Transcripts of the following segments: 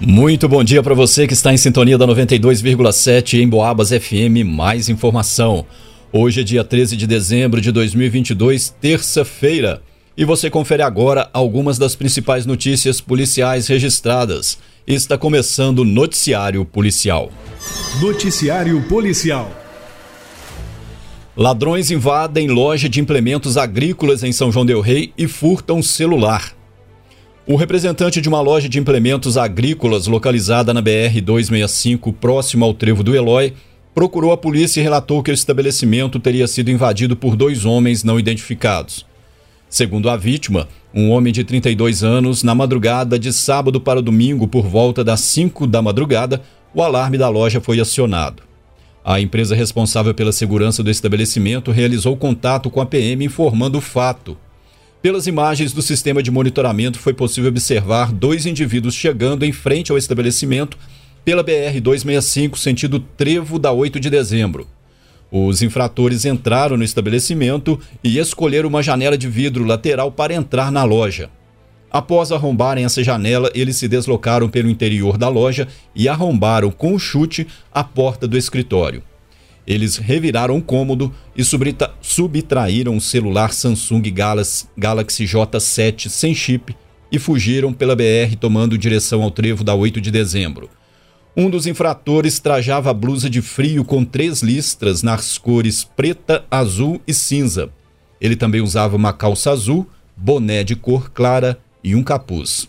Muito bom dia para você que está em sintonia da 92,7 em Boabas FM. Mais informação. Hoje é dia 13 de dezembro de 2022, terça-feira. E você confere agora algumas das principais notícias policiais registradas. Está começando o Noticiário Policial. Noticiário Policial. Ladrões invadem loja de implementos agrícolas em São João Del Rei e furtam celular. O representante de uma loja de implementos agrícolas localizada na BR 265, próximo ao trevo do Eloy, procurou a polícia e relatou que o estabelecimento teria sido invadido por dois homens não identificados. Segundo a vítima, um homem de 32 anos, na madrugada de sábado para domingo, por volta das 5 da madrugada, o alarme da loja foi acionado. A empresa responsável pela segurança do estabelecimento realizou contato com a PM informando o fato. Pelas imagens do sistema de monitoramento, foi possível observar dois indivíduos chegando em frente ao estabelecimento pela BR-265, sentido Trevo da 8 de dezembro. Os infratores entraram no estabelecimento e escolheram uma janela de vidro lateral para entrar na loja. Após arrombarem essa janela, eles se deslocaram pelo interior da loja e arrombaram com um chute a porta do escritório. Eles reviraram o cômodo e subtraíram o celular Samsung Galaxy, Galaxy J7 sem chip e fugiram pela BR tomando direção ao trevo da 8 de dezembro. Um dos infratores trajava blusa de frio com três listras nas cores preta, azul e cinza. Ele também usava uma calça azul, boné de cor clara e um capuz.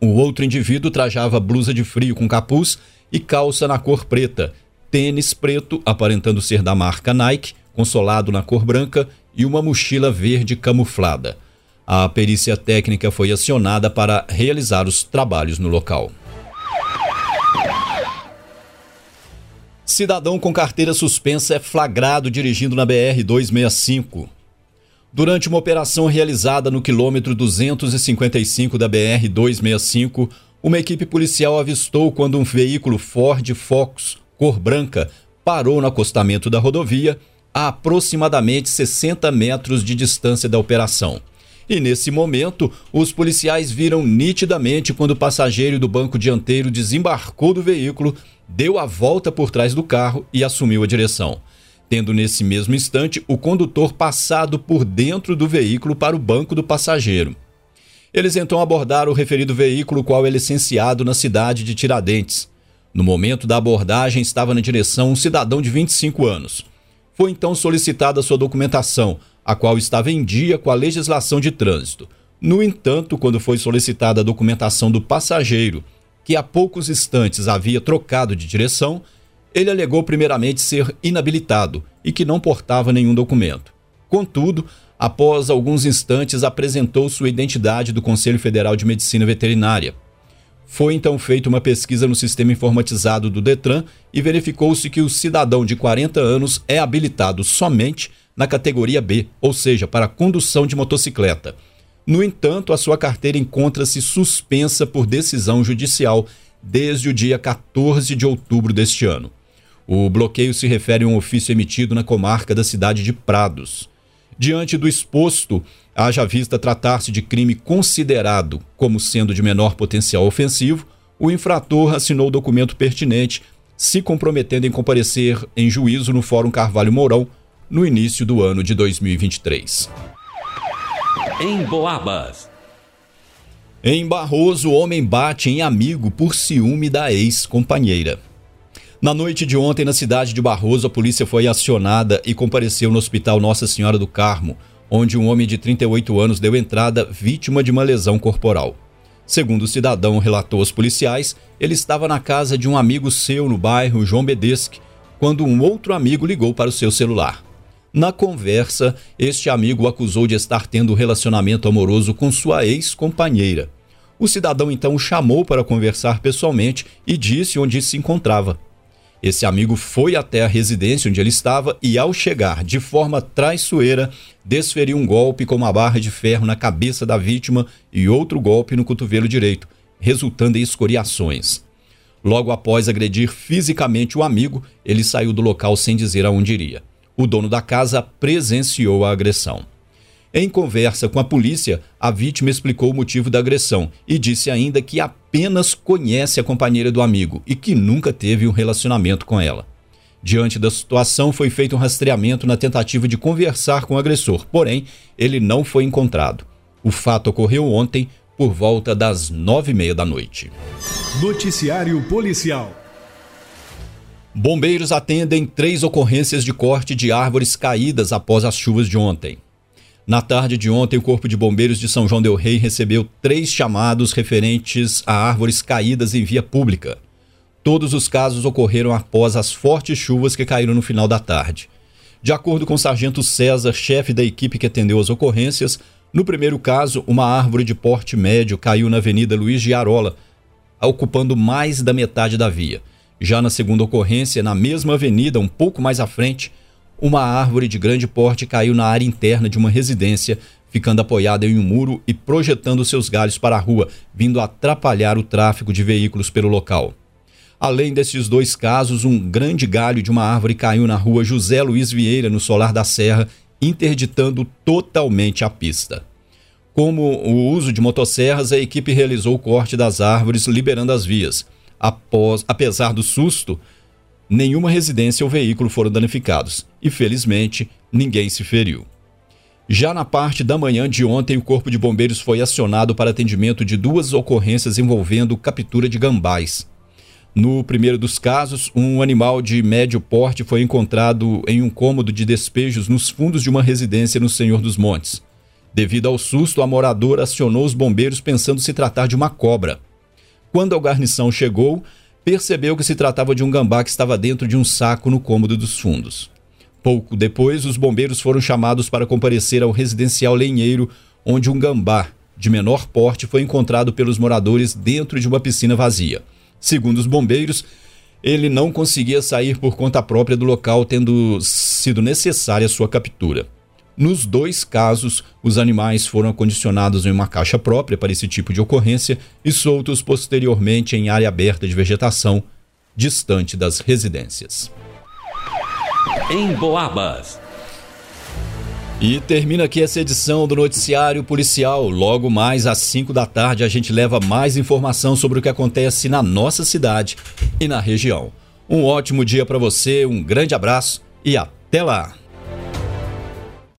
O outro indivíduo trajava blusa de frio com capuz e calça na cor preta tênis preto, aparentando ser da marca Nike, consolado na cor branca, e uma mochila verde camuflada. A perícia técnica foi acionada para realizar os trabalhos no local. Cidadão com carteira suspensa é flagrado dirigindo na BR-265. Durante uma operação realizada no quilômetro 255 da BR-265, uma equipe policial avistou quando um veículo Ford Focus cor branca, parou no acostamento da rodovia a aproximadamente 60 metros de distância da operação. E nesse momento, os policiais viram nitidamente quando o passageiro do banco dianteiro desembarcou do veículo, deu a volta por trás do carro e assumiu a direção. Tendo nesse mesmo instante o condutor passado por dentro do veículo para o banco do passageiro. Eles então abordaram o referido veículo, qual é licenciado na cidade de Tiradentes. No momento da abordagem, estava na direção um cidadão de 25 anos. Foi então solicitada sua documentação, a qual estava em dia com a legislação de trânsito. No entanto, quando foi solicitada a documentação do passageiro, que há poucos instantes havia trocado de direção, ele alegou primeiramente ser inabilitado e que não portava nenhum documento. Contudo, após alguns instantes, apresentou sua identidade do Conselho Federal de Medicina Veterinária, foi então feita uma pesquisa no sistema informatizado do Detran e verificou-se que o cidadão de 40 anos é habilitado somente na categoria B, ou seja, para condução de motocicleta. No entanto, a sua carteira encontra-se suspensa por decisão judicial desde o dia 14 de outubro deste ano. O bloqueio se refere a um ofício emitido na comarca da cidade de Prados. Diante do exposto, haja vista tratar-se de crime considerado como sendo de menor potencial ofensivo, o infrator assinou o documento pertinente, se comprometendo em comparecer em juízo no Fórum Carvalho Mourão no início do ano de 2023. Em Boabas. Em Barroso, homem bate em amigo por ciúme da ex-companheira. Na noite de ontem, na cidade de Barroso, a polícia foi acionada e compareceu no Hospital Nossa Senhora do Carmo, onde um homem de 38 anos deu entrada vítima de uma lesão corporal. Segundo o cidadão relatou aos policiais, ele estava na casa de um amigo seu no bairro João Bedesque, quando um outro amigo ligou para o seu celular. Na conversa, este amigo o acusou de estar tendo um relacionamento amoroso com sua ex-companheira. O cidadão então o chamou para conversar pessoalmente e disse onde se encontrava. Esse amigo foi até a residência onde ele estava e, ao chegar de forma traiçoeira, desferiu um golpe com uma barra de ferro na cabeça da vítima e outro golpe no cotovelo direito, resultando em escoriações. Logo após agredir fisicamente o amigo, ele saiu do local sem dizer aonde iria. O dono da casa presenciou a agressão. Em conversa com a polícia, a vítima explicou o motivo da agressão e disse ainda que apenas conhece a companheira do amigo e que nunca teve um relacionamento com ela. Diante da situação, foi feito um rastreamento na tentativa de conversar com o agressor, porém, ele não foi encontrado. O fato ocorreu ontem, por volta das nove e meia da noite. Noticiário Policial. Bombeiros atendem três ocorrências de corte de árvores caídas após as chuvas de ontem. Na tarde de ontem, o Corpo de Bombeiros de São João Del Rei recebeu três chamados referentes a árvores caídas em via pública. Todos os casos ocorreram após as fortes chuvas que caíram no final da tarde. De acordo com o sargento César, chefe da equipe que atendeu as ocorrências, no primeiro caso, uma árvore de porte médio caiu na Avenida Luiz de Arola, ocupando mais da metade da via. Já na segunda ocorrência, na mesma avenida, um pouco mais à frente, uma árvore de grande porte caiu na área interna de uma residência, ficando apoiada em um muro e projetando seus galhos para a rua, vindo atrapalhar o tráfego de veículos pelo local. Além desses dois casos, um grande galho de uma árvore caiu na rua José Luiz Vieira, no Solar da Serra, interditando totalmente a pista. Como o uso de motosserras, a equipe realizou o corte das árvores, liberando as vias. Após, apesar do susto, nenhuma residência ou veículo foram danificados e, felizmente, ninguém se feriu. Já na parte da manhã de ontem, o Corpo de Bombeiros foi acionado para atendimento de duas ocorrências envolvendo captura de gambás. No primeiro dos casos, um animal de médio porte foi encontrado em um cômodo de despejos nos fundos de uma residência no Senhor dos Montes. Devido ao susto, a moradora acionou os bombeiros pensando se tratar de uma cobra. Quando a guarnição chegou, percebeu que se tratava de um gambá que estava dentro de um saco no cômodo dos fundos. Pouco depois, os bombeiros foram chamados para comparecer ao residencial lenheiro, onde um gambá de menor porte foi encontrado pelos moradores dentro de uma piscina vazia. Segundo os bombeiros, ele não conseguia sair por conta própria do local, tendo sido necessária sua captura. Nos dois casos, os animais foram acondicionados em uma caixa própria para esse tipo de ocorrência e soltos posteriormente em área aberta de vegetação, distante das residências. Em Boabas. E termina aqui essa edição do Noticiário Policial. Logo mais às 5 da tarde a gente leva mais informação sobre o que acontece na nossa cidade e na região. Um ótimo dia para você, um grande abraço e até lá!